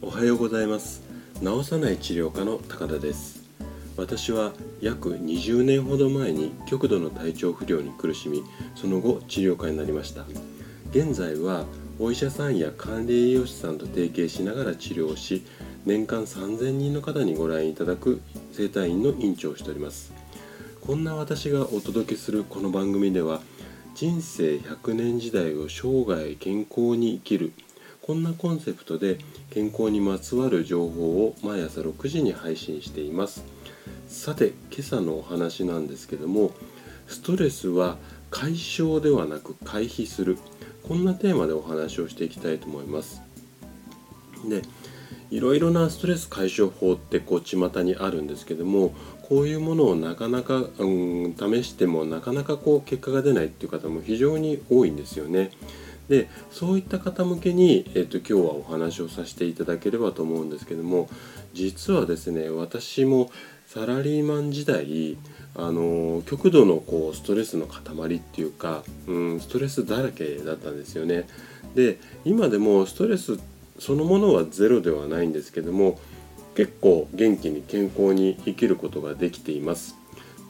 おはようございます。治さない治療科の高田です。私は約20年ほど前に極度の体調不良に苦しみその後治療科になりました。現在はお医者さんや管理栄養士さんと提携しながら治療し年間3000人の方にご覧いただく整体院の院長をしております。こんな私がお届けするこの番組では人生100年時代を生涯健康に生きるこんなコンセプトで健康にまつわる情報を毎朝6時に配信しています。さて今朝のお話なんですけどもストレスは解消ではなく回避する。こんなテーマでお話をしていきたいと思います。でいろいろなストレス解消法ってこう巷にあるんですけどもこういうものをなかなか、うん、試してもなかなかこう結果が出ないっていう方も非常に多いんですよね。でそういった方向けに、えーと、今日はお話をさせていただければと思うんですけども実はですね私もサラリーマン時代あの極度のこうストレスの塊っていうか、うん、ストレスだらけだったんですよね。で今でもストレスそのものはゼロではないんですけども結構元気に健康に生きることができています。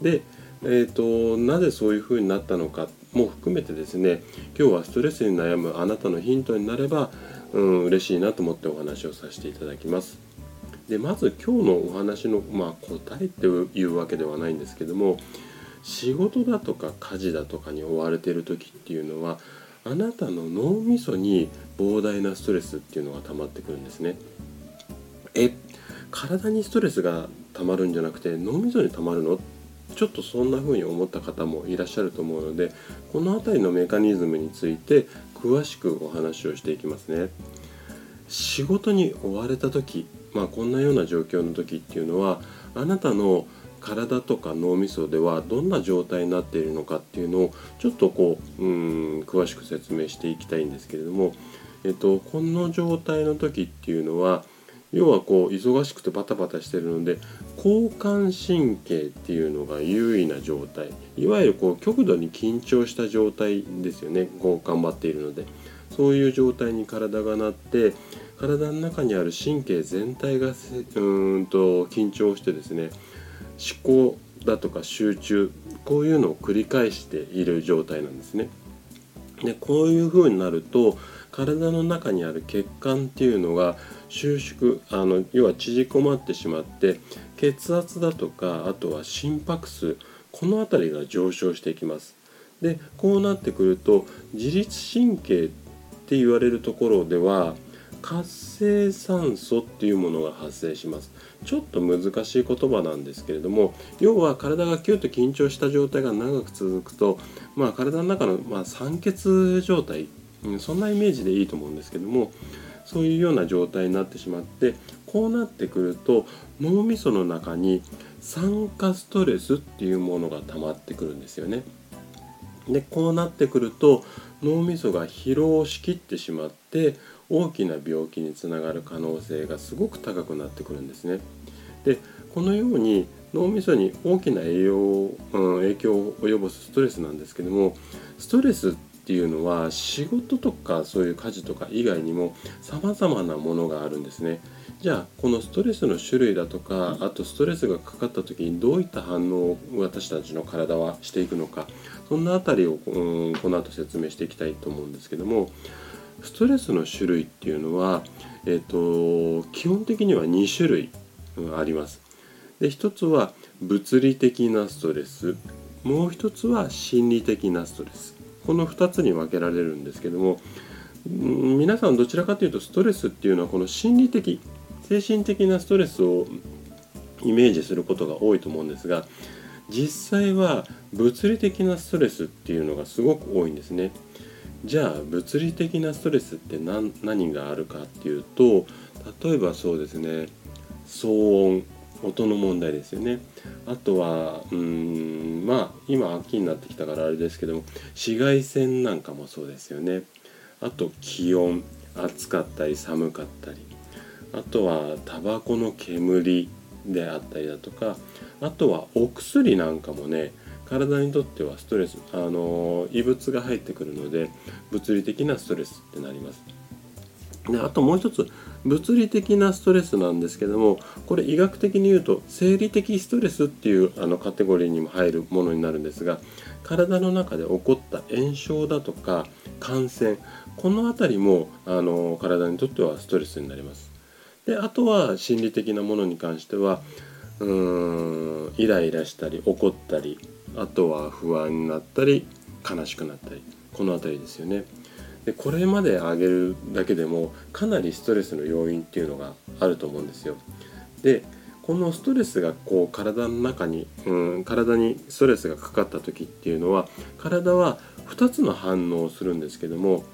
で、えーと、なぜそういうふうになったのかも含めてですね今日はストレスに悩むあなたのヒントになれば、うん、嬉しいなと思ってお話をさせていただきます。でまず今日のお話の、まあ、答えっていうわけではないんですけども仕事だとか家事だとかに追われている時っていうのはあなたの脳みそに膨大なストレスっていうのが溜まってくるんですね。え体にストレスが溜まるんじゃなくて脳みそに溜まるの？ちょっとそんな風に思った方もいらっしゃると思うのでこの辺りのメカニズムについて詳しくお話をしていきますね。仕事に追われた時、まあ、こんなような状況の時っていうのはあなたの体とか脳みそではどんな状態になっているのかっていうのをちょっとこううん詳しく説明していきたいんですけれども、えっと、この状態の時っていうのは要はこう忙しくてバタバタしてるので交感神経っていうのが優位な状態いわゆるこう極度に緊張した状態ですよね。こう頑張っているので。そういう状態に体がなって体の中にある神経全体がうんと緊張してですね思考だとか集中こういうのを繰り返している状態なんですね。でこういう風になると体の中にある血管っていうのが収縮あの要は縮こまってしまって血圧だとかあとは心拍数この辺りが上昇していきます。でこうなってくると自律神経って言われるところでは活性酸素っていうものが発生しますちょっと難しい言葉なんですけれども要は体がキュッと緊張した状態が長く続くと、まあ、体の中の、まあ、酸欠状態、そんなイメージでいいと思うんですけどもそういうような状態になってしまってこうなってくると脳みその中に酸化ストレスっていうものが溜まってくるんですよね。でこうなってくると脳みそが疲労しきってしまって大きな病気につながる可能性がすごく高くなってくるんですね。でこのように脳みそに大きな栄養、うん、影響を及ぼすストレスなんですけどもストレスっていうのは仕事とかそういう家事とか以外にも様々なものがあるんですね。じゃあこのストレスの種類だとかあとストレスがかかった時にどういった反応を私たちの体はしていくのかそんな辺りを、うん、この後説明していきたいと思うんですけどもストレスの種類っていうのは、えーと、基本的には2種類あります。で一つは物理的なストレスもう一つは心理的なストレスこの2つに分けられるんですけども皆さんどちらかというとストレスっていうのはこの心理的精神的なストレスをイメージすることが多いと思うんですが実際は物理的なストレスっていうのがすごく多いんですね。じゃあ物理的なストレスって何何があるかっていうと例えばそうですね騒音音の問題ですよね。あとはうんまあ今秋になってきたからあれですけども紫外線なんかもそうですよね。あと気温暑かったり寒かったり。あとはタバコの煙であったりだとか。あとはお薬なんかもね体にとってはストレスあの異物が入ってくるので物理的なストレスってなります。であともう一つ物理的なストレスなんですけどもこれ医学的に言うと生理的ストレスっていうあのカテゴリーにも入るものになるんですが体の中で起こった炎症だとか感染この辺りもあの体にとってはストレスになります。であとは心理的なものに関してはうーんイライラしたり怒ったりあとは不安になったり悲しくなったりこの辺りですよね。でこれまで挙げるだけでもかなりストレスの要因っていうのがあると思うんですよ。でこのストレスがこう体の中に、うん、体にストレスがかかった時っていうのは体は2つの反応をするんですけども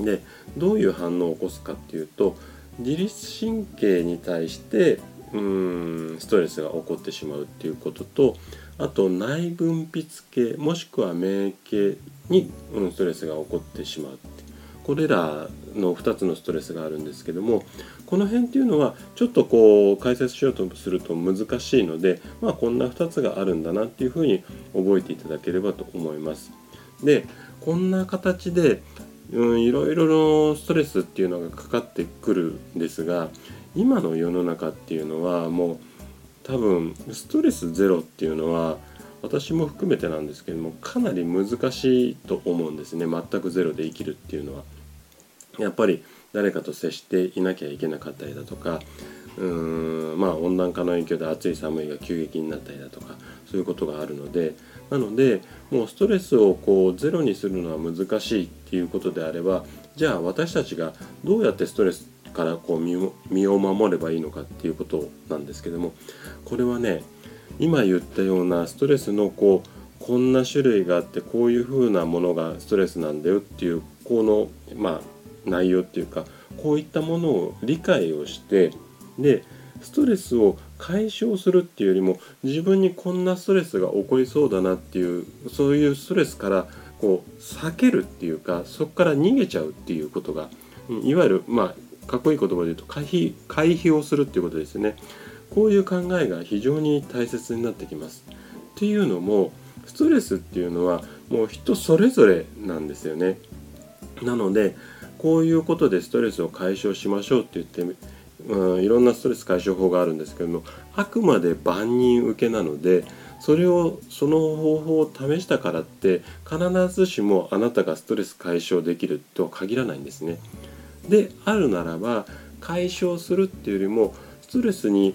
でどういう反応を起こすかっていうと自律神経に対してうんストレスが起こってしまうっていうこととあと内分泌系もしくは免疫系に、ストレスが起こってしまうこれらの2つのストレスがあるんですけどもこの辺っていうのはちょっとこう解説しようとすると難しいのでまあこんな2つがあるんだなっていうふうに覚えていただければと思います。でこんな形で、いろいろのストレスっていうのがかかってくるんですが今の世の中っていうのはもう多分ストレスゼロっていうのは私も含めてなんですけどもかなり難しいと思うんですね。全くゼロで生きるっていうのは。やっぱり誰かと接していなきゃいけなかったりだとか。うーんまあ温暖化の影響で暑い寒いが急激になったりだとか。そういうことがあるので。なのでもうストレスをこうゼロにするのは難しいっていうことであればじゃあ私たちがどうやってストレスからこう身を守ればいいのかっていうことなんですけどもこれはね今言ったようなストレスのこうこんな種類があってこういう風なものがストレスなんだよっていうこのまあ内容っていうかこういったものを理解をしてでストレスを解消するっていうよりも自分にこんなストレスが起こりそうだなっていうそういうストレスからこう避けるっていうかそこから逃げちゃうっていうことがいわゆるまあかっこいい言葉で言うと回避回避をするっていうことですねこういう考えが非常に大切になってきます。っていうのもストレスっていうのはもう人それぞれなんですよね。なのでこういうことでストレスを解消しましょうって言ってうん、いろんなストレス解消法があるんですけどもあくまで万人受けなのでそれをその方法を試したからって必ずしもあなたがストレス解消できるとは限らないんですね。であるならば解消するっていうよりもストレスに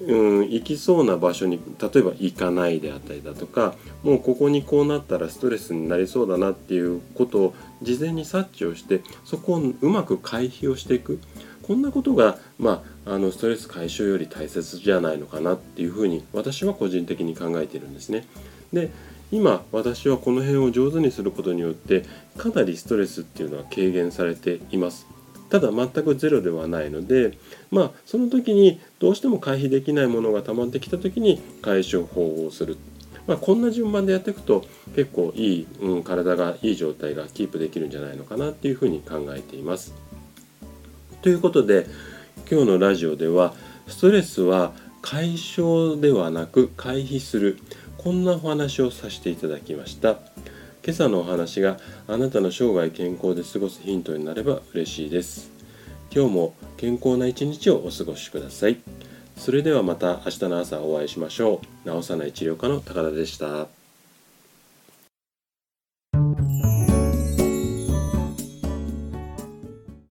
うん、行きそうな場所に例えば行かないであったりだとかもうここにこうなったらストレスになりそうだなっていうことを事前に察知をしてそこをうまく回避をしていくこんなことが、まあ、あのストレス解消より大切じゃないのかなっていうふうに私は個人的に考えているんですね。で今私はこの辺を上手にすることによってかなりストレスっていうのは軽減されています。ただ全くゼロではないのでまあその時にどうしても回避できないものが溜まってきた時に解消法をする。まあ、こんな順番でやっていくと結構いい、うん、体がいい状態がキープできるんじゃないのかなっていうふうに考えています。ということで今日のラジオではストレスは解消ではなく回避するこんなお話をさせていただきました。今朝のお話があなたの生涯健康で過ごすヒントになれば嬉しいです。今日も健康な一日をお過ごしください。それではまた明日の朝お会いしましょう。治さない治療科の高田でした。